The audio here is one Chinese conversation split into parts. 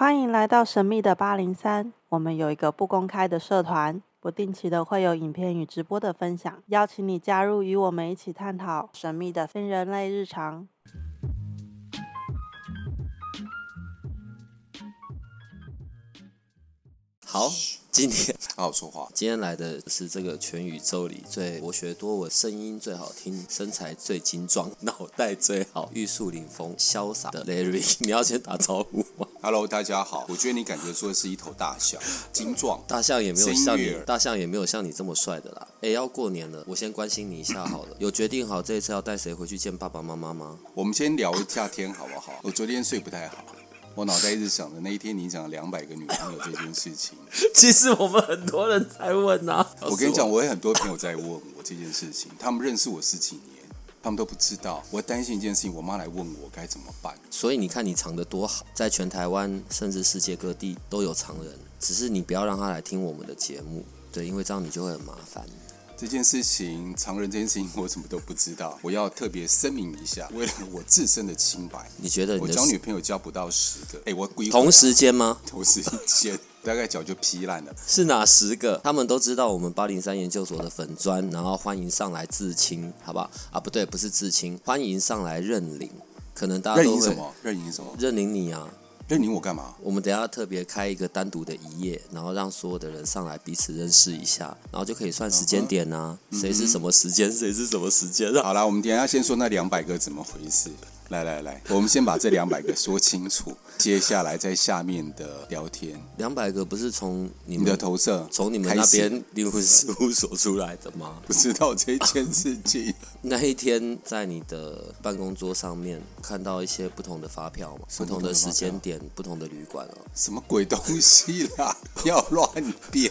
欢迎来到神秘的八零三。我们有一个不公开的社团，不定期的会有影片与直播的分享，邀请你加入，与我们一起探讨神秘的非人类日常。好，今天好好说话。今天来的是这个全宇宙里最博学多闻、声音最好听、身材最精壮、脑袋最好、玉树临风、潇洒的 Larry。你要先打招呼吗？Hello，大家好。我觉得你感觉说的是一头大象，精壮。大象也没有像你乐，大象也没有像你这么帅的啦。哎，要过年了，我先关心你一下好了。有决定好这一次要带谁回去见爸爸妈妈吗？我们先聊一下天好不好？我昨天睡不太好，我脑袋一直想着那一天你讲两百个女朋友这件事情。其实我们很多人在问呐、啊。我跟你讲，我有很多朋友在问我这件事情，他们认识我十几年，他们都不知道。我担心一件事情，我妈来问我该怎么办。所以你看你藏得多好，在全台湾甚至世界各地都有藏人，只是你不要让他来听我们的节目，对，因为这样你就会很麻烦。这件事情，常人这件事情，我什么都不知道。我要特别声明一下，为了我自身的清白，你觉得你我交女朋友交不到十个。哎，我同时间吗？同时间，大概脚就劈烂了。是哪十个？他们都知道我们八零三研究所的粉砖，然后欢迎上来自清，好不好？啊，不对，不是自清，欢迎上来认领。可能大家都会认领什么？认领什么？认领你啊！认你我干嘛？我们等一下特别开一个单独的一页，然后让所有的人上来彼此认识一下，然后就可以算时间点呐、谁是什么时间，谁是什么时间啊？好啦，我们等下先说那两百个怎么回事。来来来，我们先把这两百个说清楚，接下来在下面的聊天，两百个不是从你你的投射从你们那边灵魂 事务所出来的吗？不知道这件事情。那一天在你的办公桌上面看到一些不同的发票嘛，不同的时间点、不同的旅馆哦。什么鬼东西啦！不 要乱编，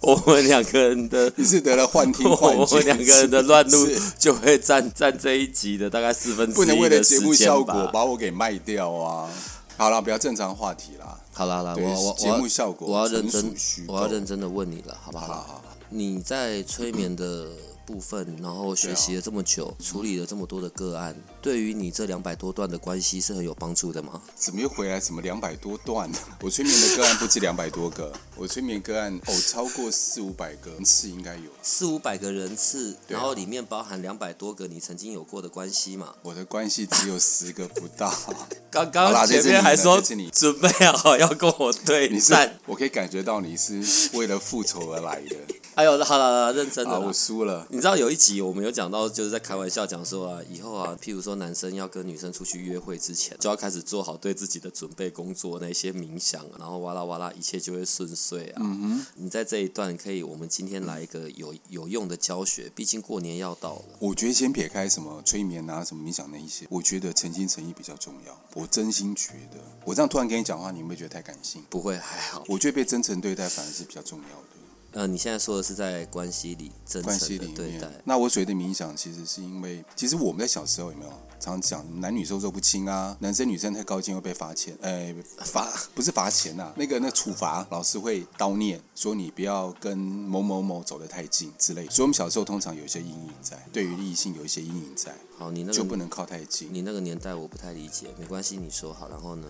我们两个人的，你是得了幻听幻觉？我们两个人的乱入就会占占这一集的大概四分之不能一为了节的时间目效果。把我给卖掉啊！好了，不要正常话题啦。好啦好啦，我我我节要目效果我要认真我要认真的问你了，好不好？好好好你在催眠的部分，然后学习了这么久，处理了这么多的个案，对于你这两百多段的关系是很有帮助的吗？怎么又回来？怎么两百多段？我催眠的个案不止两百多个，我催眠个案哦超过四五百个人次应该有。四五百个人次，啊然后里面包含两百多个你曾经有过的关系嘛？我的关系只有十个不到，刚刚前啦这是你的面还说准备好要跟我对你是战，我可以感觉到你是为了复仇而来的。哎呦，好了认真的啊，我。输了。你知道有一集我们有讲到，就是在开玩笑讲说啊，以后啊，譬如说男生要跟女生出去约会之前，就要开始做好对自己的准备工作，那些冥想啊，然后哇啦哇啦，一切就会顺遂啊。嗯你在这一段可以，我们今天来一个有有用的教学，毕竟过年要到了。我觉得先撇开什么催眠啊、什么冥想那一些，我觉得诚心诚意比较重要。我真心觉得，我这样突然跟你讲话，你会不会觉得太感性？不会还好，我觉得被真诚对待反而是比较重要的。呃，你现在说的是在关系里真关诚系里面的对待，，那我所谓的冥想，其实是因为，其实我们在小时候有没有常常讲男女授受不亲啊，男生女生太高兴会被罚钱，呃，罚不是罚钱呐、那个那处罚，老师会叨念说你不要跟某某某走得太近之类，所以我们小时候通常有一些阴影在，对于异性有一些阴影在，好，你那个就不能靠太近。你那个年代我不太理解，没关系，你说好，然后呢？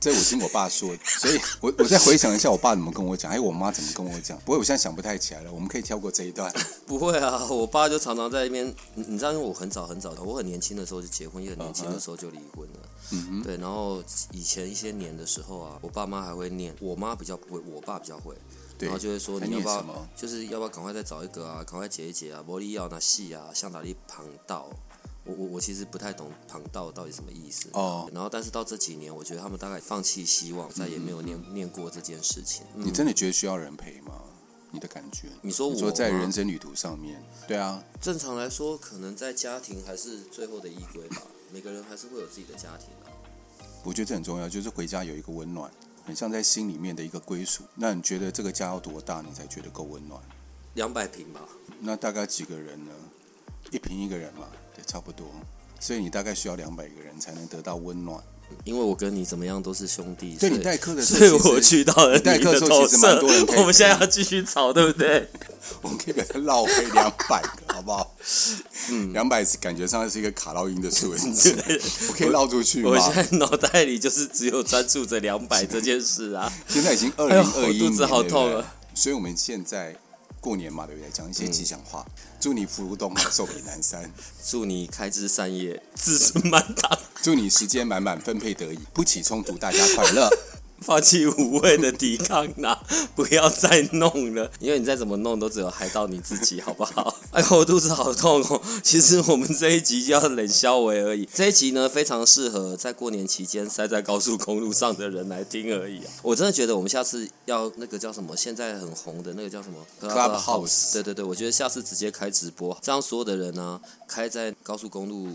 这我听我爸说，所以 我我再回想一下我爸怎么跟我讲，还有我妈怎么跟我讲。不过我现在想不太起来了，我们可以跳过这一段。不会啊，我爸就常常在那边，你你知道，因为我很早很早的，我很年轻的时候就结婚，也很年轻的时候就离婚了。嗯对，然后以前一些年的时候啊，我爸妈还会念，我妈比较不会，我爸比较会，然后就会说你要不要就是要不要赶快再找一个啊，赶快结一结啊，玻璃要那戏啊，像打力旁道。我我我其实不太懂旁道到底什么意思哦然后但是到这几年，我觉得他们大概放弃希望，再也没有念、念过这件事情。嗯你真的觉得需要人陪吗？你的感觉？你说我说在人生旅途上面，对啊，正常来说，可能在家庭还是最后的依归吧。每个人还是会有自己的家庭啊。我觉得这很重要，就是回家有一个温暖，很像在心里面的一个归属。那你觉得这个家要多大，你才觉得够温暖？两百平吧，那大概几个人呢？一瓶一个人嘛，对，差不多。所以你大概需要两百个人才能得到温暖。因为我跟你怎么样都是兄弟，对所以你代课的时所以候我去到了你代课的时候其实蛮多人我们现在要继续吵，对不对？我们可以给他绕回两百个，好不好？嗯，两百感觉上是一个卡到音的数字，我可以绕出去吗我？现在脑袋里就是只有专注着两百这件事啊。现在已经二零二一肚子好痛啊所以我们现在过年嘛，对不对？讲一些吉祥话，祝你福如东海，寿比南山。祝你开枝散叶，子孙满堂，祝你时间满满，分配得宜，不起冲突，大家快乐。放弃无谓的抵抗啦、不要再弄了，因为你再怎么弄都只有害到你自己，好不好？哎呦，我肚子好痛哦！其实我们这一集就要冷消维而已，这一集呢非常适合在过年期间塞在高速公路上的人来听而已啊！我真的觉得我们下次要那个叫什么，现在很红的那个叫什么 Clubhouse 对对对，我觉得下次直接开直播，这样所有的人呢、开在高速公路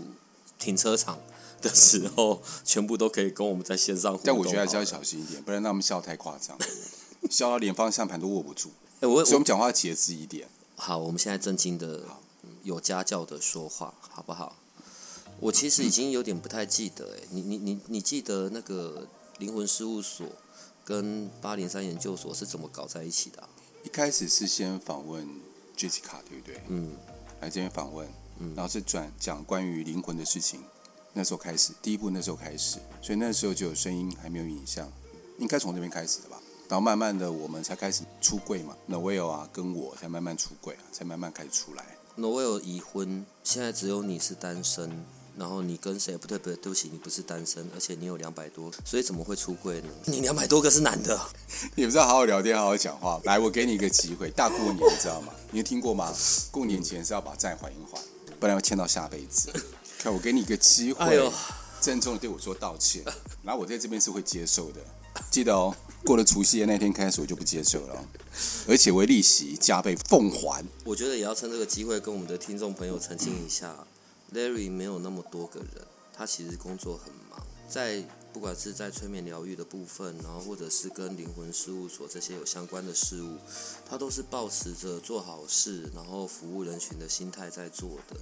停车场。的时候，全部都可以跟我们在线上互动。但我觉得还是要小心一点，不然让他们笑太夸张，笑到连方向盘都握不住。哎、我所以我们讲话节制一点。好，我们现在正经的、嗯有家教的说话，好不好？我其实已经有点不太记得、哎，你你你你记得那个灵魂事务所跟八零三研究所是怎么搞在一起的啊、一开始是先访问 Jessica，对不对？嗯，来这边访问，然后是转讲关于灵魂的事情。那时候开始，第一部那时候开始，所以那时候就有声音，还没有影像，应该从这边开始的吧。然后慢慢的，我们才开始出柜嘛，Noel 啊，跟我才慢慢出柜啊，才慢慢开始出来。挪威有已婚，现在只有你是单身，然后你跟谁？不对不对，对不起，你不是单身，而且你有两百多，所以怎么会出柜呢？你两百多个是男的，你不知道好好聊天，好好讲话。来，我给你一个机会，大过年你知道吗？你有听过吗？过年前是要把债还一还，不然要欠到下辈子。看，我给你一个机会，郑重的对我说道歉，然后我在这边是会接受的，记得哦。过了除夕夜那天开始，我就不接受了哦，而且为利息加倍奉还。我觉得也要趁这个机会跟我们的听众朋友澄清一下，Larry 没有那么多个人，他其实工作很忙，在不管是在催眠疗愈的部分，然后或者是跟灵魂事务所这些有相关的事物，他都是保持着做好事，然后服务人群的心态在做的。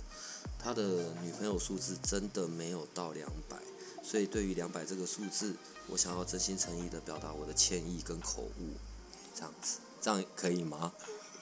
他的女朋友数字真的没有到两百，所以对于两百这个数字，我想要真心诚意的表达我的歉意跟口误，这样子，这样可以吗？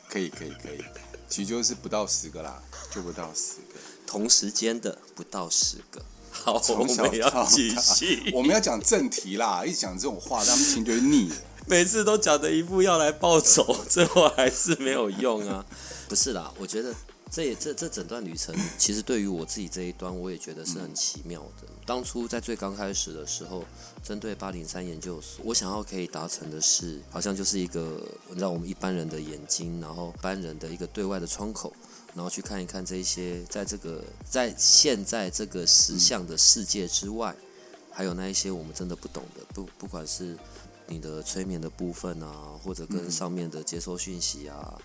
可以，可以，可以，其实就是不到十个啦，就不到十个。同时间的不到十个。好，我们要到继续。我们要讲正题啦，一讲这种话，他们听就会腻了。每次都讲的一副要来报仇，最后还是没有用啊。不是啦，我觉得这也这这整段旅程，其实对于我自己这一端，我也觉得是很奇妙的。当初在最刚开始的时候，针对八零三研究所，我想要可以达成的是，好像就是一个让我们一般人的眼睛，然后一般人的一个对外的窗口。然后去看一看这一些，在这个在现在这个实相的世界之外，还有那一些我们真的不懂的，不不管是你的催眠的部分啊，或者跟上面的接收讯息啊，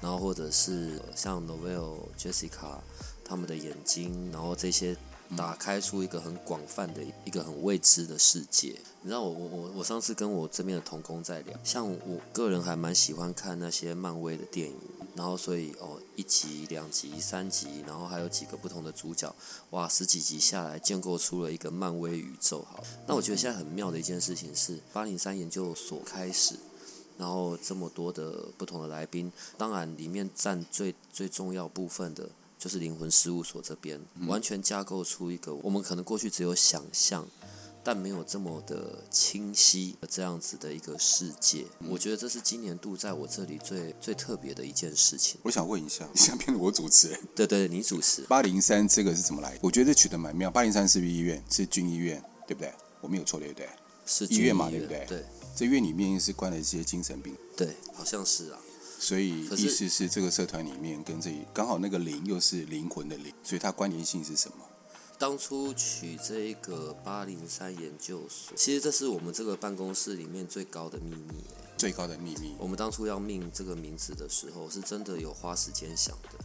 然后或者是像 Novel、Jessica 他们的眼睛，然后这些打开出一个很广泛的一个很未知的世界。你知道我我我我上次跟我这边的同工在聊，像我个人还蛮喜欢看那些漫威的电影。然后，所以哦，一集、两集、三集，然后还有几个不同的主角，哇，十几集下来，建构出了一个漫威宇宙。好，那我觉得现在很妙的一件事情是，八零三研究所开始，然后这么多的不同的来宾，当然里面占最最重要部分的就是灵魂事务所这边，完全架构出一个我们可能过去只有想象。但没有这么的清晰的这样子的一个世界，我觉得这是今年度在我这里最最特别的一件事情。我想问一下，你 下面我主持人对对，你主持。八零三这个是怎么来的？我觉得取得蛮妙。八零三是不是医院？是军医院，对不对？我没有错，对不对？是医院嘛对不对对这院里面是关了一些精神病，对，好像是啊。所以意思是这个社团里面跟这里刚好那个灵又是灵魂的灵，所以它关联性是什么？当初取这一个八零三研究所，其实这是我们这个办公室里面最高的秘密耶。最高的秘密。我们当初要命这个名字的时候，是真的有花时间想的，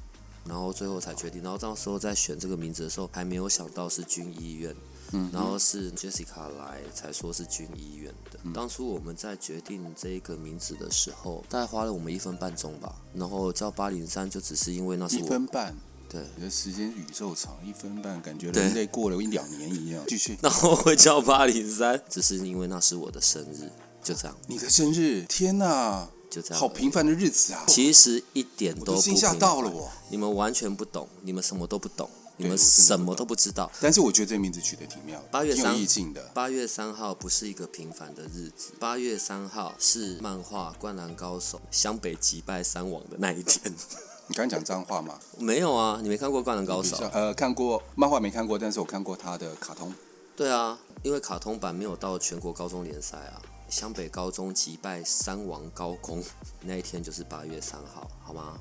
然后最后才决定。然后到时候在选这个名字的时候，还没有想到是军医院，嗯，然后是 Jessica 来才说是军医院的。当初我们在决定这个名字的时候，大概花了我们一分半钟吧。然后叫八零三，就只是因为那是一我分半，对，你的时间宇宙长，一分半，感觉人类过了一两年一样。继续，那我会叫八零三，只是因为那是我的生日，就这样，你的生日，天哪，就这样。好平凡的日子啊！其实一点都不都惊吓到了我。你们完全不懂，你们什么都不懂，你们什么都不知道。但是我觉得这名字取得挺妙的，八月三意境的。八月三号不是一个平凡的日子，八月三号是漫画《灌篮高手》湘北击败三王的那一天。你刚刚讲脏话吗？没有啊，你没看过《灌篮高手》？呃，看过漫画没看过，但是我看过他的卡通。对啊，因为卡通版没有到全国高中联赛啊。湘北高中击败三王高工那一天就是八月三号，好吗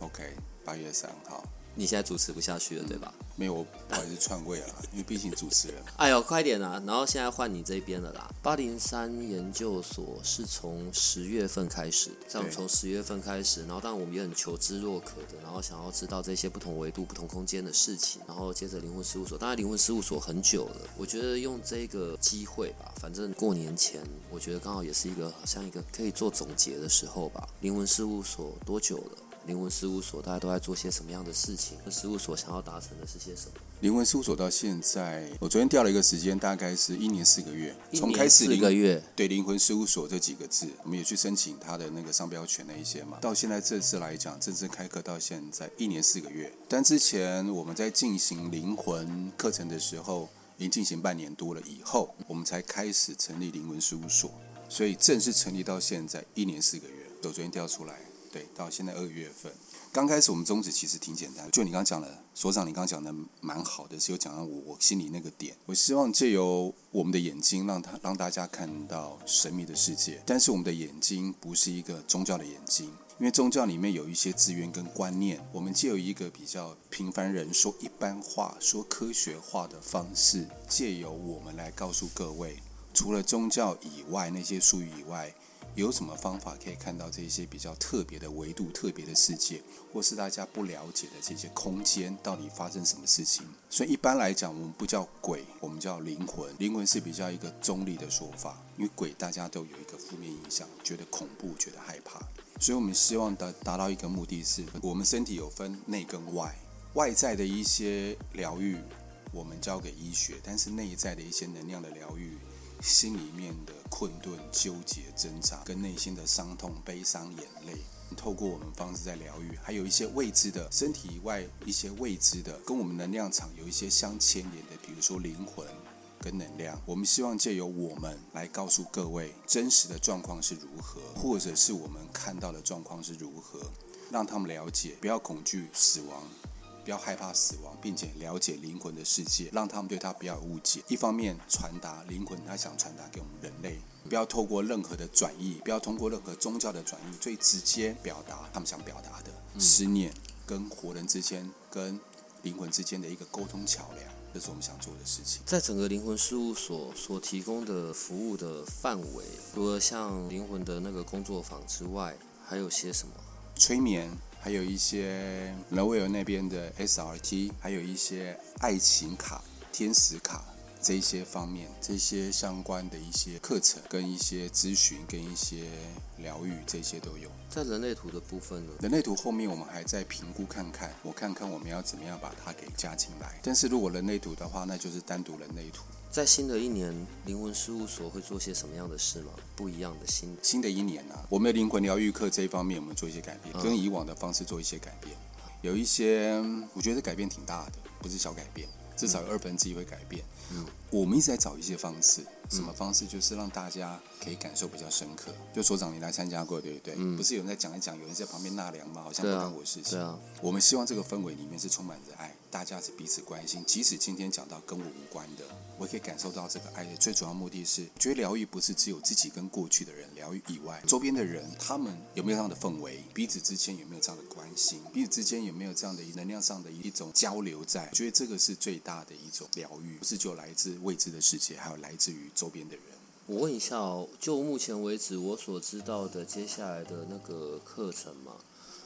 ？OK，八月三号。你现在主持不下去了，对吧？没有，我不好意思篡位了，因为毕竟主持人。哎呦，快点啊！然后现在换你这边了啦。八零三研究所是从十月份开始，这样对从十月份开始，然后当然我们也很求知若渴的，然后想要知道这些不同维度、不同空间的事情，然后接着灵魂事务所，当然灵魂事务所很久了，我觉得用这个机会吧，反正过年前，我觉得刚好也是一个好像一个可以做总结的时候吧。灵魂事务所多久了？灵魂事务所大家都在做些什么样的事情？事务所想要达成的是些什么？灵魂事务所到现在，我昨天调了一个时间，大概是一年四个月。从开始四个月，对灵魂事务所这几个字，我们也去申请它的那个商标权那一些嘛。到现在正式来讲，正式开课到现在一年四个月。但之前我们在进行灵魂课程的时候，已经进行半年多了以后，我们才开始成立灵魂事务所。所以正式成立到现在一年四个月，我昨天调出来，对，到现在二月份。刚开始我们宗旨其实挺简单，就你刚刚讲的，所长你刚刚讲的蛮好的，是有讲到我我心里那个点。我希望借由我们的眼睛，让他让大家看到神秘的世界。但是我们的眼睛不是一个宗教的眼睛，因为宗教里面有一些资源跟观念，我们借由一个比较平凡人说一般话、说科学化的方式，借由我们来告诉各位，除了宗教以外，那些术语以外。有什么方法可以看到这些比较特别的维度、特别的世界，或是大家不了解的这些空间，到底发生什么事情？所以一般来讲，我们不叫鬼，我们叫灵魂。灵魂是比较一个中立的说法，因为鬼大家都有一个负面影响，觉得恐怖，觉得害怕。所以我们希望达达到一个目的是，我们身体有分内跟外，外在的一些疗愈，我们交给医学，但是内在的一些能量的疗愈。心里面的困顿、纠结、挣扎，跟内心的伤痛、悲伤、眼泪，透过我们方式在疗愈，还有一些未知的身体以外一些未知的，跟我们能量场有一些相牵连的，比如说灵魂跟能量。我们希望借由我们来告诉各位真实的状况是如何，或者是我们看到的状况是如何，让他们了解，不要恐惧死亡。不要害怕死亡，并且了解灵魂的世界，让他们对他不要有误解。一方面传达灵魂他想传达给我们人类，不要透过任何的转译，不要通过任何宗教的转译，最直接表达他们想表达的思念，跟活人之间、跟灵魂之间的一个沟通桥梁，这是我们想做的事情。在整个灵魂事务所所提供的服务的范围，除了像灵魂的那个工作坊之外，还有些什么？催眠，还有一些人威尔那边的 SRT，还有一些爱情卡、天使卡这一些方面，这些相关的一些课程、跟一些咨询、跟一些疗愈，这些都有。在人类图的部分呢？人类图后面我们还在评估看看，我看看我们要怎么样把它给加进来。但是如果人类图的话，那就是单独人类图。在新的一年，灵魂事务所会做些什么样的事吗？不一样的新新的一年啊，我们的灵魂疗愈课这一方面，我们做一些改变，跟以往的方式做一些改变。有一些我觉得改变挺大的，不是小改变，至少有二分之一会改变。嗯，我们一直在找一些方式，什么方式？就是让大家可以感受比较深刻。就所长你来参加过，对不对？嗯不是有人在讲一讲，有人在旁边纳凉吗？好像不对啊干我事情。对啊，我们希望这个氛围里面是充满着爱，大家是彼此关心。即使今天讲到跟我无关的，我也可以感受到这个爱的最主要目的是，觉得疗愈不是只有自己跟过去的人疗愈以外，周边的人他们有没有这样的氛围，彼此之间有没有这样的关心，彼此之间有没有这样的能量上的一种交流在？我觉得这个是最大的一种疗愈，不是就来自未知的世界，还有来自于周边的人。我问一下哦，就目前为止我所知道的接下来的那个课程嘛，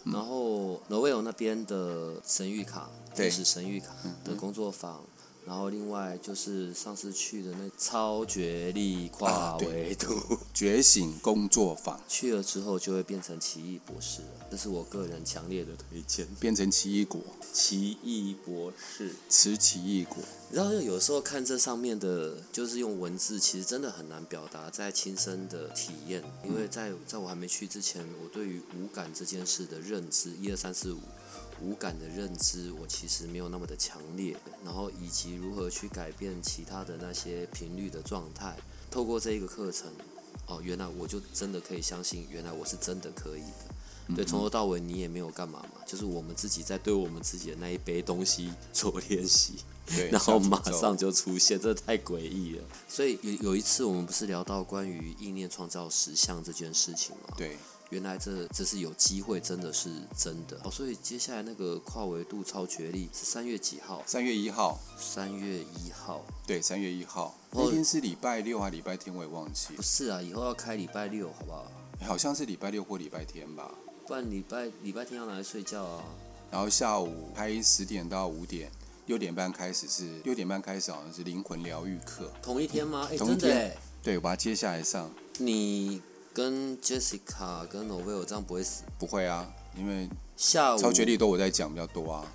然后挪威有那边的神谕卡，对就是神谕卡的工作坊，然后另外就是上次去的那超绝力跨维度，觉醒工作坊去了之后就会变成奇异博士了，这是我个人强烈的推荐。变成奇异果，奇异博士，吃奇异果。然后有时候看这上面的，就是用文字，其实真的很难表达在亲身的体验，因为在在我还没去之前，我对于五感这件事的认知，一二三四五。五感的认知，我其实没有那么的强烈，然后以及如何去改变其他的那些频率的状态，透过这一个课程，哦，原来我就真的可以相信，原来我是真的可以的。对，从头到尾你也没有干嘛嘛，就是我们自己在对我们自己的那一杯东西 做练习，对，然后马上就出现，这太诡异了。所以有有一次我们不是聊到关于意念创造实像这件事情吗？对，原来这这是有机会，真的是真的哦。所以接下来那个跨维度超绝力是三月几号？三月一号，三月一号？对，三月一号哦那天是礼拜六还礼拜天，我也忘记不，是啊，以后要开礼拜六，好不好？好像是礼拜六或礼拜天吧。不然礼拜礼拜天要拿来睡觉啊。然后下午开十点到五点，六点半开始是六点半开始，好像是灵魂疗愈课。同一天吗？哎、同一天真的哎。对，我把它接下来上。你跟 Jessica 跟 Novel 这样不会死？不会啊，因为下午超绝力都我在讲比较多啊，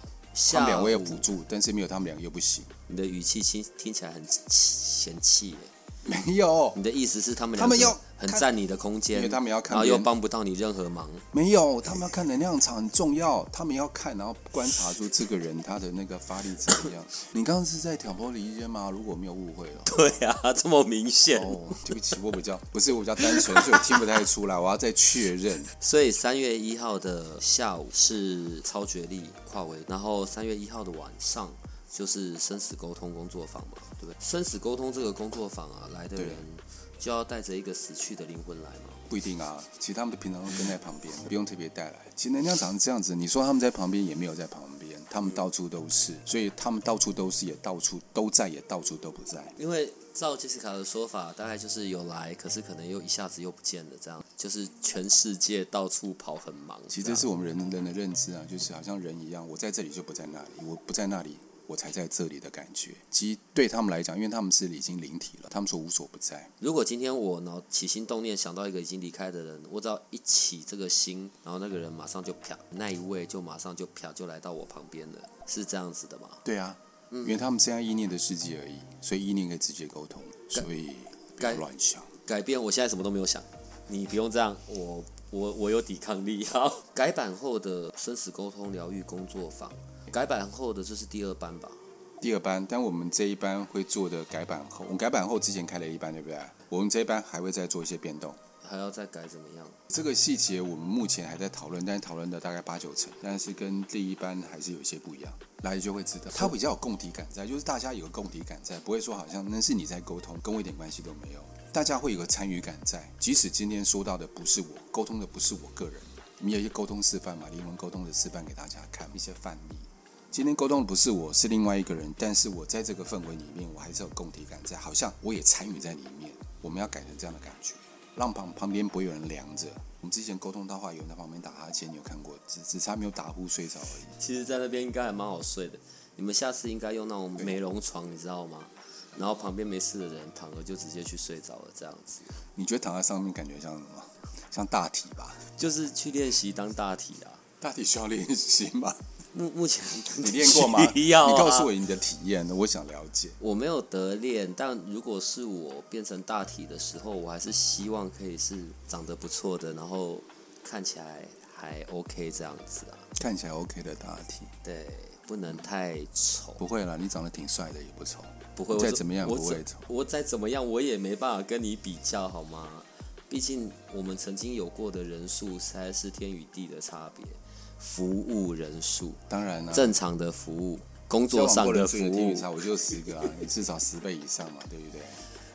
他们两位有辅助，但是没有他们两个又不行。你的语气听听起来很嫌弃耶。没有，你的意思是他们他们要很占你的空间，因为他们要看然后又帮不到你任何忙。没有，他们要看能量场很重要，他们要看，然后观察出这个人他的那个发力怎么样。你刚刚是在挑拨离间吗？如果没有误会了。对啊，这么明显。哦，对不起，我比较不是我比较单纯，所以我听不太出来，我要再确认。所以三月一号的下午是超觉力跨维，然后三月一号的晚上就是生死沟通工作坊嘛，对不对？生死沟通这个工作坊啊，来的人就要带着一个死去的灵魂来嘛。不一定啊，其实他们平常都跟在旁边，不用特别带来。其实能量场是这样子，你说他们在旁边也没有在旁边，他们到处都是，所以他们到处都是，也到处都在，也到处都不在。因为照杰西卡的说法，大概就是有来，可是可能又一下子又不见了，这样就是全世界到处跑很忙。其实这是我们人人的认知啊，就是好像人一样，我在这里就不在那里，我不在那里。我才在这里的感觉，其实对他们来讲，因为他们是已经灵体了，他们说无所不在。如果今天我呢起心动念想到一个已经离开的人，我只要一起这个心，然后那个人马上就啪，那一位就马上就啪就来到我旁边了，是这样子的吗？对啊，因为他们现在意念的世界而已，所以意念可以直接沟通，所以不要该乱想。改变，我现在什么都没有想，你不用这样，我我我有抵抗力。好，改版后的生死沟通疗愈工作坊，改版后的这是第二班吧？第二班，但我们这一班会做的改版后，我们改版后之前开了一班，对不对？我们这一班还会再做一些变动。还要再改怎么样？这个细节我们目前还在讨论，但是讨论的大概八九成，但是跟第一班还是有一些不一样。来就会知道，它比较有共体感在，就是大家有个共体感在，不会说好像那是你在沟通，跟我一点关系都没有。大家会有个参与感在，即使今天说到的不是我，沟通的不是我个人，我们有一些沟通示范嘛，灵魂沟通的示范给大家看一些范例。今天沟通的不是我，是另外一个人，但是我在这个氛围里面，我还是有共体感在，好像我也参与在里面。我们要改成这样的感觉，让旁旁边不会有人凉着。我们之前沟通到话，有人在旁边打哈欠，你有看过？只只差没有打呼睡着而已。其实，在那边应该还蛮好睡的。你们下次应该用那种美容床，你知道吗？然后旁边没事的人躺着就直接去睡着了，这样子。你觉得躺在上面感觉像什么？像大体吧？就是去练习当大体啊。大体需要练习吗？目目前 你练过吗？你告诉我你的体验，我想了解。我没有得练，但如果是我变成大体的时候，我还是希望可以是长得不错的，然后看起来还 OK 这样子啊。看起来 OK 的大体，对，不能太丑。不会啦，你长得挺帅的，也不丑。不会，再怎么样我不会丑。我再怎么样，我也没办法跟你比较，好吗？毕竟我们曾经有过的人数，实在是天与地的差别。服务人数，当然啊，正常的服务，工作上的服务，差我就十个啊，你至少十倍以上嘛，对不对？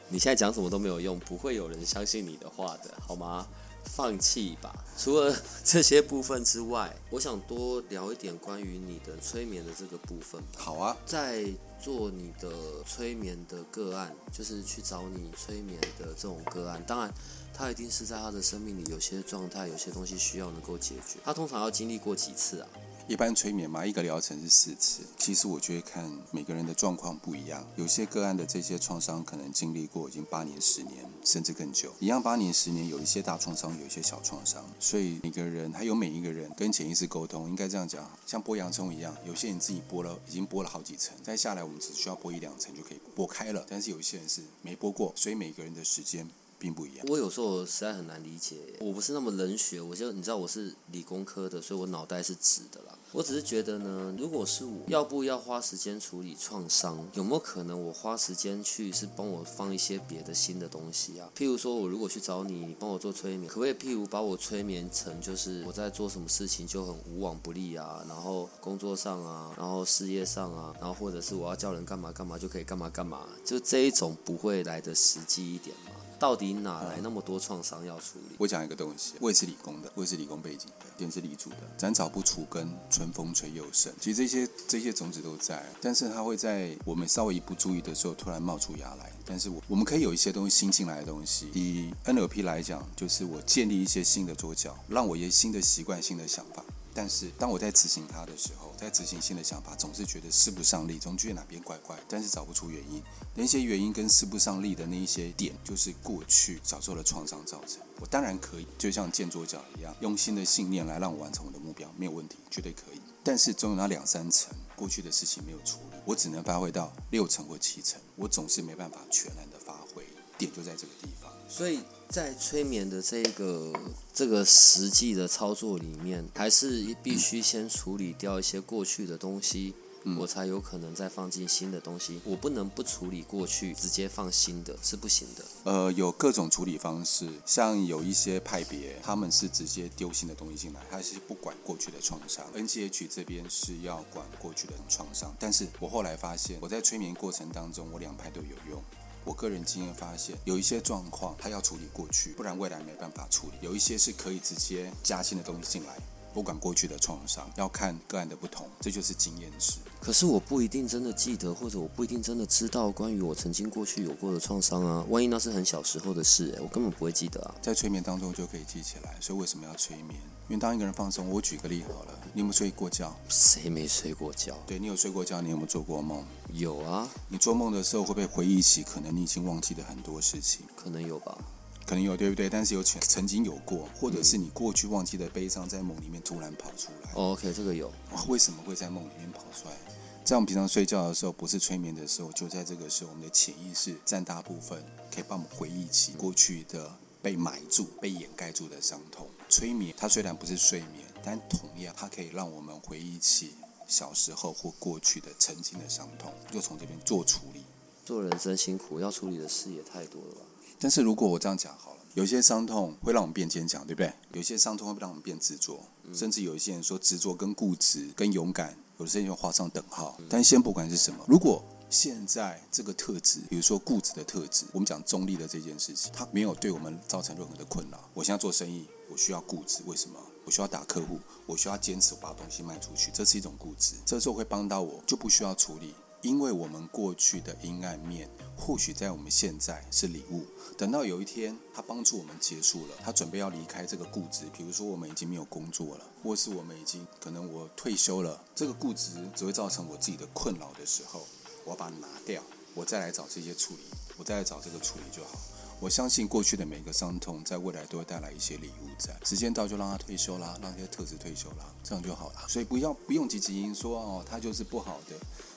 你现在讲什么都没有用，不会有人相信你的话的，好吗？放弃吧。除了这些部分之外，我想多聊一点关于你的催眠的这个部分。好啊，在做你的催眠的个案，就是去找你催眠的这种个案，当然。他一定是在他的生命里有些状态，有些东西需要能够解决。他通常要经历过几次啊？一般催眠嘛，一个疗程是四次。其实我觉得看每个人的状况不一样，有些个案的这些创伤可能经历过已经八年、十年，甚至更久。一样八年、十年，有一些大创伤，有一些小创伤。所以每个人还有每一个人跟潜意识沟通，应该这样讲，像剥洋葱一样，有些人自己剥了，已经剥了好几层，再下来我们只需要剥一两层就可以剥开了。但是有一些人是没剥过，所以每个人的时间。并不一样。我有时候实在很难理解，我不是那么冷血，我就你知道我是理工科的，所以我脑袋是直的啦。我只是觉得呢，如果是我要不要花时间处理创伤，有没有可能我花时间去是帮我放一些别的新的东西啊？譬如说我如果去找你，帮我做催眠，可不可以？譬如把我催眠成就是我在做什么事情就很无往不利啊，然后工作上啊，然后事业上啊，然后或者是我要叫人干嘛干嘛就可以干嘛干嘛，就这一种不会来的实际一点吗？到底哪来那么多创伤要处理？我讲一个东西，我也是理工的，我也是理工背景的，也是理组的。斩草不除根，春风吹又生。其实这些这些种子都在，但是它会在我们稍微一不注意的时候，突然冒出芽来。但是我我们可以有一些东西新进来的东西。以 NLP 来讲，就是我建立一些新的桌脚，让我一些新的习惯、新的想法。但是当我在执行它的时候，在执行新的想法，总是觉得使不上力，总觉得哪边怪怪，但是找不出原因。那些原因跟使不上力的那一些点，就是过去小时候的创伤造成。我当然可以，就像建桌脚一样，用新的信念来让我完成我的目标，没有问题，绝对可以。但是总有那两三层过去的事情没有处理，我只能发挥到六成或七成，我总是没办法全然的发挥。点就在这个地方，所以在催眠的这个这个实际的操作里面，还是必须先处理掉一些过去的东西，我才有可能再放进新的东西。我不能不处理过去，直接放新的是不行的。呃，有各种处理方式，像有一些派别，他们是直接丢新的东西进来，他是不管过去的创伤。NGH 这边是要管过去的创伤，但是我后来发现，我在催眠过程当中，我两派都有用。我个人经验发现，有一些状况他要处理过去，不然未来没办法处理；有一些是可以直接加新的东西进来，不管过去的创伤，要看个案的不同，这就是经验值。可是我不一定真的记得，或者我不一定真的知道关于我曾经过去有过的创伤啊。万一那是很小时候的事，我根本不会记得啊。在催眠当中就可以记起来，所以为什么要催眠？因为当一个人放松，我举个例好了，你有没有睡过觉？谁没睡过觉？对你有睡过觉，你有没有做过梦？有啊。你做梦的时候会不会回忆起可能你已经忘记的很多事情？可能有吧。可能有，对不对？但是有曾曾经有过，或者是你过去忘记的悲伤，在梦里面突然跑出来。OK，这个有。为什么会在梦里面跑出来？在我们平常睡觉的时候，不是催眠的时候，就在这个时候，我们的潜意识占大部分，可以帮我们回忆起过去的被埋住、被掩盖住的伤痛。催眠它虽然不是睡眠。但同样，它可以让我们回忆起小时候或过去的曾经的伤痛，就从这边做处理。做人真辛苦，要处理的事也太多了吧？但是如果我这样讲好了，有些伤痛会让我们变坚强，对不对？有些伤痛会让我们变执着，甚至有一些人说执着跟固执跟勇敢，有的时候画上等号。但先不管是什么，如果现在这个特质，比如说固执的特质，我们讲中立的这件事情，它没有对我们造成任何的困扰。我现在做生意，我需要固执，为什么？我需要打客户，我需要坚持把东西卖出去，这是一种固执。这时候会帮到我，就不需要处理，因为我们过去的阴暗面，或许在我们现在是礼物。等到有一天，他帮助我们结束了，他准备要离开这个固执。比如说，我们已经没有工作了，或是我们已经可能我退休了，这个固执只会造成我自己的困扰的时候，我要把它拿掉，我再来找这些处理，我再来找这个处理就好。我相信过去的每个伤痛，在未来都会带来一些礼物。在时间到就让他退休啦，让这些特质退休啦，这样就好了。所以不要不用急急因说哦，他就是不好的。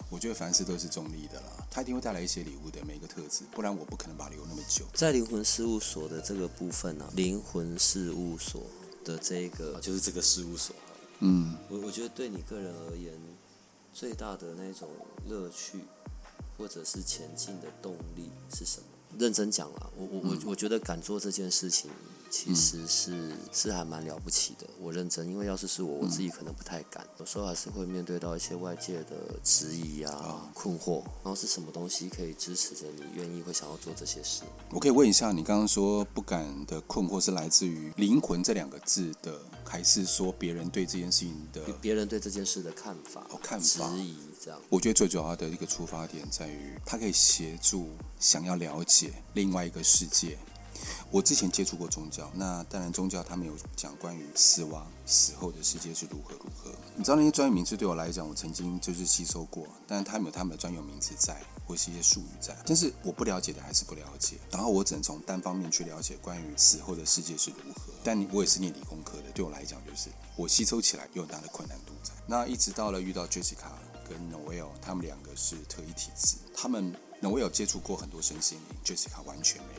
我觉得凡事都是中立的啦，他一定会带来一些礼物的每一个特质，不然我不可能把留那么久。在灵魂事务所的这个部分呢，灵魂事务所的这个就是这个事务所。嗯，我我觉得对你个人而言，最大的那种乐趣，或者是前进的动力是什么？认真讲了，我我我我觉得敢做这件事情，其实是是还蛮了不起的。我认真，因为要是是我，我自己可能不太敢。有时候还是会面对到一些外界的质疑啊、困惑。然后是什么东西可以支持着你，愿意会想要做这些事？我可以问一下，你刚刚说不敢的困惑是来自于“灵魂”这两个字的，还是说别人对这件事情的？别人对这件事的看法、看法、质疑这样？我觉得最主要的一个出发点在于，它可以协助。想要了解另外一个世界，我之前接触过宗教，那当然宗教他们有讲关于死亡、死后的世界是如何如何。你知道那些专业名词对我来讲，我曾经就是吸收过，但是他们有他们的专有名词在，或是一些术语在，但是我不了解的还是不了解，然后我只能从单方面去了解关于死后的世界是如何。但我也是念理工科的，对我来讲就是我吸收起来有很大的困难度在。那一直到了遇到 Jessica 跟 Noel，他们两个是特异体质，他们 Noel 接触过很多身心灵，Jessica 完全没有。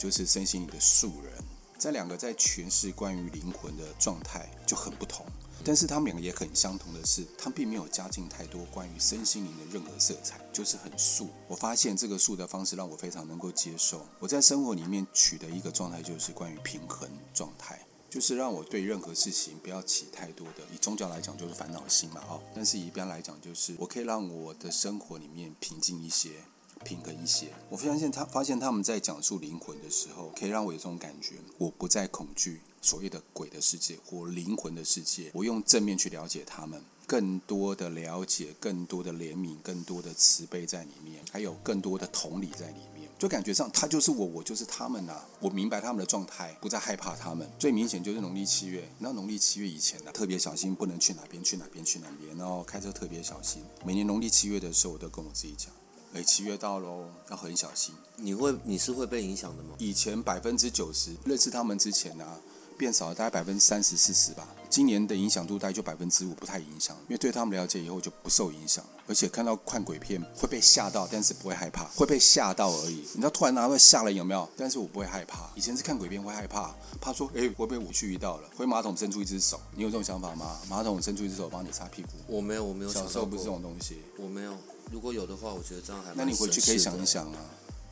就是身心灵的素人，这两个在诠释关于灵魂的状态就很不同，但是他们两个也很相同的是，他并没有加进太多关于身心灵的任何色彩，就是很素。我发现这个素的方式让我非常能够接受。我在生活里面取得一个状态，就是关于平衡状态，就是让我对任何事情不要起太多的，以宗教来讲就是烦恼心嘛，哦，但是一般来讲就是我可以让我的生活里面平静一些。平衡一些，我发现他发现他们在讲述灵魂的时候，可以让我有这种感觉，我不再恐惧所谓的鬼的世界或灵魂的世界，我用正面去了解他们，更多的了解，更多的怜悯，更多的慈悲在里面，还有更多的同理在里面，就感觉上他就是我，我就是他们呐，我明白他们的状态，不再害怕他们。最明显就是农历七月，那农历七月以前呢，特别小心，不能去哪边去哪边去哪边，然后开车特别小心。每年农历七月的时候，我都跟我自己讲。哎，七月到喽，要很小心。你会你是会被影响的吗？以前百分之九十认识他们之前呢，变少了大概百分之三十四十吧。今年的影响度大概就百分之五，不太影响，因为对他们了解以后就不受影响。而且看到看鬼片会被吓到，但是不会害怕，会被吓到而已。你知道突然拿出来吓人有没有？但是我不会害怕。以前是看鬼片会害怕，怕说哎会被武器遇到了，回马桶伸出一只手。你有这种想法吗？马桶伸出一只手帮你擦屁股？我没有，我没有。小时候不是这种东西。我没有。如果有的话，我觉得这样还那你回去可以想一想啊。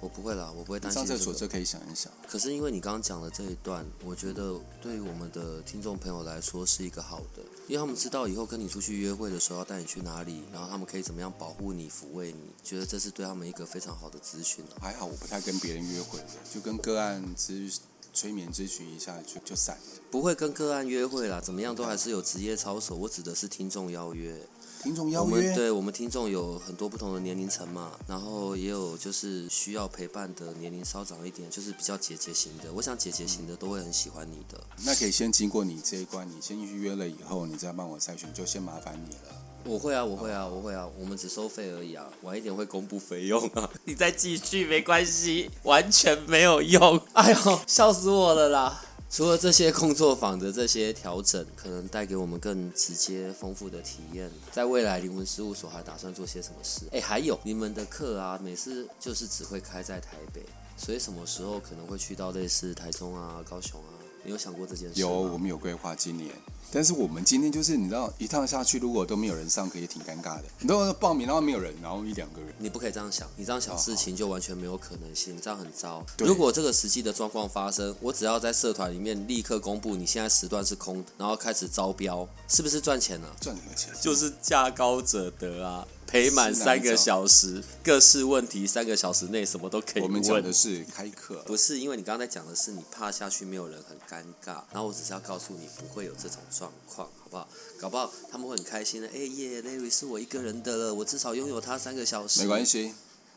我不会啦，我不会担心。上厕所这可以想一想。可是因为你刚刚讲的这一段，我觉得对于我们的听众朋友来说是一个好的，因为他们知道以后跟你出去约会的时候要带你去哪里，然后他们可以怎么样保护你、抚慰你，觉得这是对他们一个非常好的咨询。还好我不太跟别人约会，就跟个案咨催眠咨询一下就就散。不会跟个案约会啦，怎么样都还是有职业操守。我指的是听众邀约。听众邀约，对我们听众有很多不同的年龄层嘛，然后也有就是需要陪伴的年龄稍长一点，就是比较姐姐型的。我想姐姐型的都会很喜欢你的。那可以先经过你这一关，你先预约了以后，你再帮我筛选，就先麻烦你了。我会啊，我会啊，我会啊，我们只收费而已啊，晚一点会公布费用啊。你再继续没关系，完全没有用。哎呦，笑死我了啦！除了这些工作坊的这些调整，可能带给我们更直接、丰富的体验。在未来灵魂事务所还打算做些什么事？哎，还有你们的课啊，每次就是只会开在台北，所以什么时候可能会去到类似台中啊、高雄啊？你有想过这件事？有，我们有规划今年。但是我们今天就是你知道，一趟下去如果都没有人上课，也挺尴尬的。你都报名然后没有人，然后一两个人，你不可以这样想。你这样想事情就完全没有可能性，这样很糟。如果这个实际的状况发生，我只要在社团里面立刻公布你现在时段是空，然后开始招标，是不是赚钱了？赚什么钱？就是价高者得啊。陪满三个小时，各式问题三个小时内什么都可以问。我们讲的是开课，不是因为你刚才讲的是你怕下去没有人很尴尬，然后我只是要告诉你不会有这种状况，好不好？搞不好他们会很开心的。哎耶，Larry 是我一个人的了，我至少拥有他三个小时。没关系，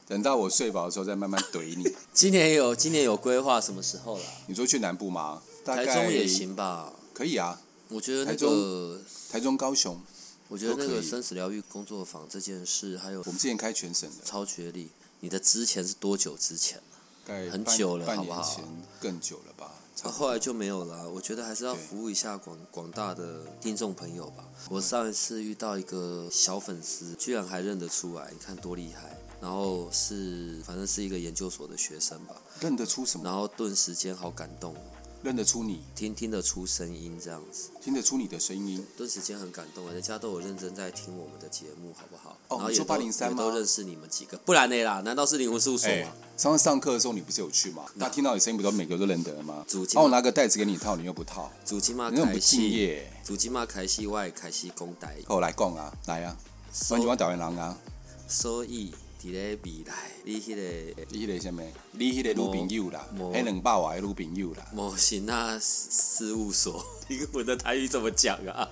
等到我睡饱的时候再慢慢怼你。今年有今年有规划什么时候了？你说去南部吗？台中也行吧？可以啊，我觉得那个台中高雄。我觉得那个生死疗愈工作坊这件事，还有我们之前开全省的超绝力，你的之前是多久之前很久了，好不好？更久了吧？后来就没有了。我觉得还是要服务一下广广大的听众朋友吧。我上一次遇到一个小粉丝，居然还认得出来，你看多厉害！然后是反正是一个研究所的学生吧，认得出什么？然后顿时间好感动。认得出你，听听得出声音这样子，听得出你的声音，顿时间很感动啊，人家都有认真在听我们的节目，好不好？哦，然后也都都认识你们几个，不然呢啦？难道是灵魂事务所吗？上次上课的时候你不是有去吗？那听到你声音不都每个都认得了吗？主帮我拿个袋子给你套，你又不套，主机嘛开戏，主机嘛开戏外开戏公带，后来讲啊，来啊，欢迎我导演人啊，所以。伫咧未来，你迄个，你迄个什么？你迄个女朋友啦，迄两百万的女朋友啦。模型啊事务所，灵魂的台语怎么讲啊？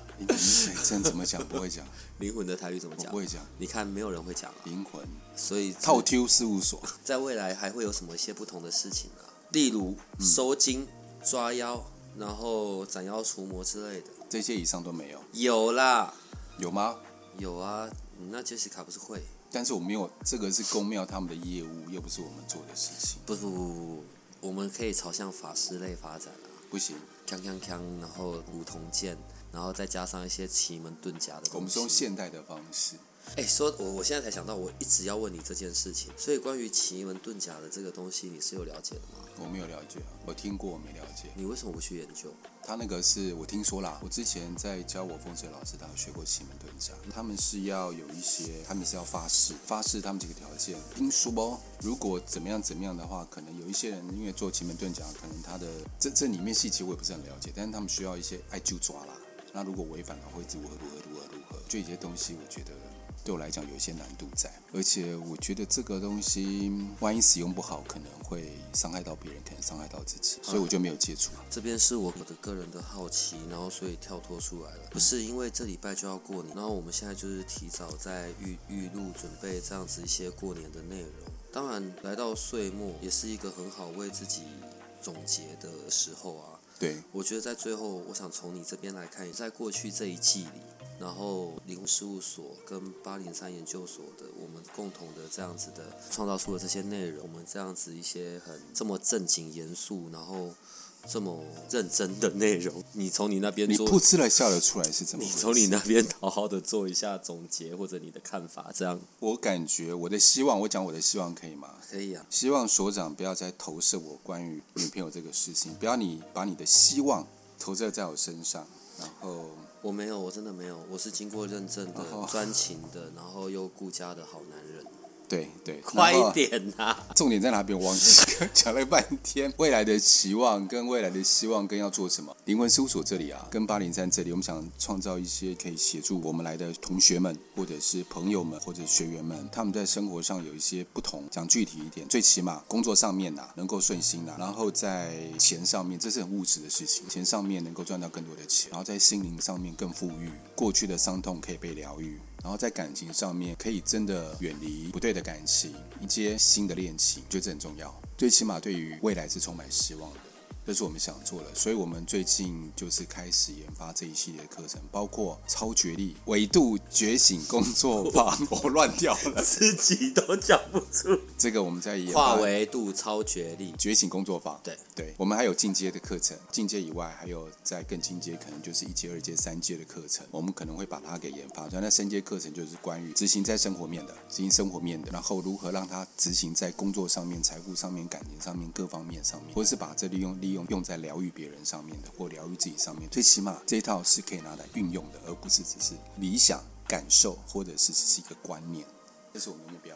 真怎么讲？不会讲。灵魂的台语怎么讲？不会讲。你看，没有人会讲灵魂，所以套 Q 事务所，在未来还会有什么一些不同的事情呢？例如收筋、抓妖，然后斩妖除魔之类的。这些以上都没有，有啦，有吗？有啊，你那杰西卡不是会？但是我没有，这个是公庙他们的业务，又不是我们做的事情，不不不不不，我们可以朝向法师类发展啊，不行。锵锵锵，然后梧桐剑，然后再加上一些奇门遁甲的东西。我们是用现代的方式，哎，说，我我现在才想到，我一直要问你这件事情。所以关于奇门遁甲的这个东西，你是有了解的吗？我没有了解啊，我听过，我没了解。你为什么不去研究？他那个是我听说啦，我之前在教我风水老师，他有学过奇门遁甲，他们是要有一些，他们是要发誓，发誓他们几个条件。听说如果怎么样怎么样的话，可能有一些人因为做奇门遁甲，可能他的这这里面细节我也不是很了解，但是他们需要一些爱就抓啦。那如果违反了，会如何如何如何如何？就一些东西，我觉得。对我来讲有一些难度在，而且我觉得这个东西万一使用不好，可能会伤害到别人，可能伤害到自己，所以我就没有接触。这边是我的个人的好奇，然后所以跳脱出来了。不是因为这礼拜就要过年，然后我们现在就是提早在预预录准备这样子一些过年的内容。当然，来到岁末也是一个很好为自己总结的时候啊。对，我觉得在最后，我想从你这边来看，在过去这一季里。然后，灵事务所跟八零三研究所的我们共同的这样子的创造出了这些内容，我们这样子一些很这么正经严肃，然后这么认真的内容，你从你那边，你噗嗤了笑了出来是怎么？你从你那边好好的做一下总结，或者你的看法，这样。我感觉我的希望，我讲我的希望可以吗？可以啊。希望所长不要再投射我关于女朋友这个事情，不要你把你的希望投射在我身上，然后。我没有，我真的没有，我是经过认证的、专情的，然后又顾家的好男人。对对，快一点呐！重点在哪边？忘记讲了半天，未来的期望跟未来的希望跟要做什么？灵魂事务所这里啊，跟八零三这里，我们想创造一些可以协助我们来的同学们，或者是朋友们，或者学员们，他们在生活上有一些不同。讲具体一点，最起码工作上面呐能够顺心呐，然后在钱上面，这是很物质的事情，钱上面能够赚到更多的钱，然后在心灵上面更富裕，过去的伤痛可以被疗愈。然后在感情上面，可以真的远离不对的感情，迎接新的恋情，觉得这很重要。最起码对于未来是充满希望的。这是我们想做的，所以我们最近就是开始研发这一系列课程，包括超觉力、维度觉醒工作坊。我乱掉了，自己都讲不出。这个我们在研发维度超觉力觉醒工作坊。对对，我们还有进阶的课程，进阶以外还有在更进阶，可能就是一阶、二阶、三阶的课程，我们可能会把它给研发出来。那三阶课程就是关于执行在生活面的，执行生活面的，然后如何让它执行在工作上面、财富上面、感情上面各方面上面，或是把这利用利用。用在疗愈别人上面的，或疗愈自己上面，最起码这一套是可以拿来运用的，而不是只是理想感受，或者是只是一个观念。这是我们的目标。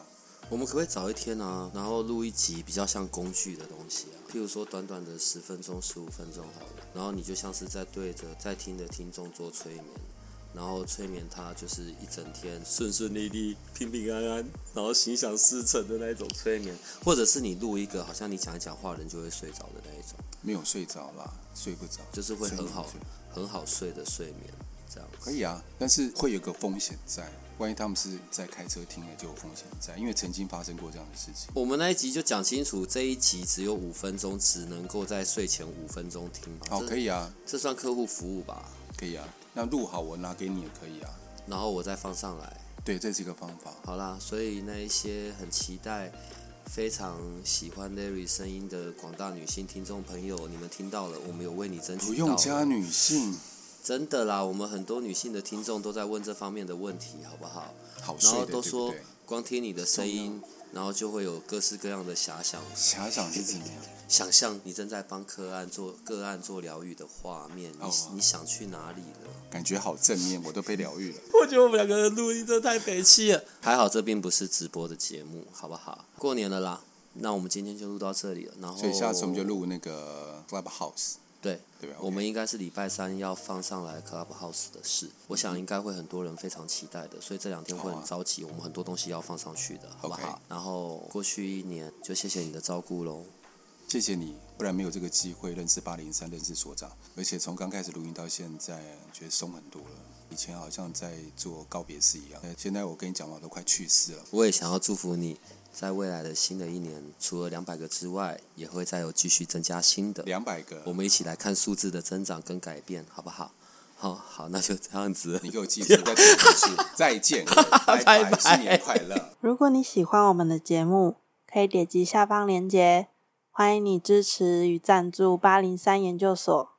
我们可不可以早一天呢？然后录一集比较像工具的东西啊？譬如说短短的十分钟、十五分钟好了，然后你就像是在对着在听的听众做催眠。然后催眠他，就是一整天顺顺利利、平平安安，然后心想事成的那一种催眠，或者是你录一个，好像你讲一讲话，人就会睡着的那一种。没有睡着啦，睡不着，就是会很好、很好睡的睡眠，这样可以啊。但是会有个风险在，万一他们是在开车听了，就有风险在，因为曾经发生过这样的事情。我们那一集就讲清楚，这一集只有五分钟，只能够在睡前五分钟听。好，可以啊，这算客户服务吧？可以啊。那录好我拿给你也可以啊，然后我再放上来。对，这是一个方法。好啦，所以那一些很期待、非常喜欢 Larry 声音的广大女性听众朋友，你们听到了，我们有为你争取。不用加女性，真的啦，我们很多女性的听众都在问这方面的问题，好不好？好然后都说光听你的声音，然后就会有各式各样的遐想。遐想是怎么样？想象你正在帮个案做个案做疗愈的画面，你你想去哪里了？感觉好正面，我都被疗愈了。我觉得我们两个人录音真的太悲气了。还好这并不是直播的节目，好不好？过年了啦，那我们今天就录到这里了。然后，所以下次我们就录那个 Clubhouse。对，对吧？我们应该是礼拜三要放上来 Clubhouse 的事，我想应该会很多人非常期待的，所以这两天会很着急，我们很多东西要放上去的，好不好？然后过去一年就谢谢你的照顾喽。谢谢你，不然没有这个机会认识八零三，认识所长。而且从刚开始录音到现在，觉得松很多了。以前好像在做告别式一样，现在我跟你讲话都快去世了。我也想要祝福你在未来的新的一年，除了两百个之外，也会再有继续增加新的。两百个，我们一起来看数字的增长跟改变，好不好？好，好，那就这样子。你给我记住，再见，拜拜拜新年快乐。如果你喜欢我们的节目，可以点击下方链接，欢迎你支持与赞助八零三研究所。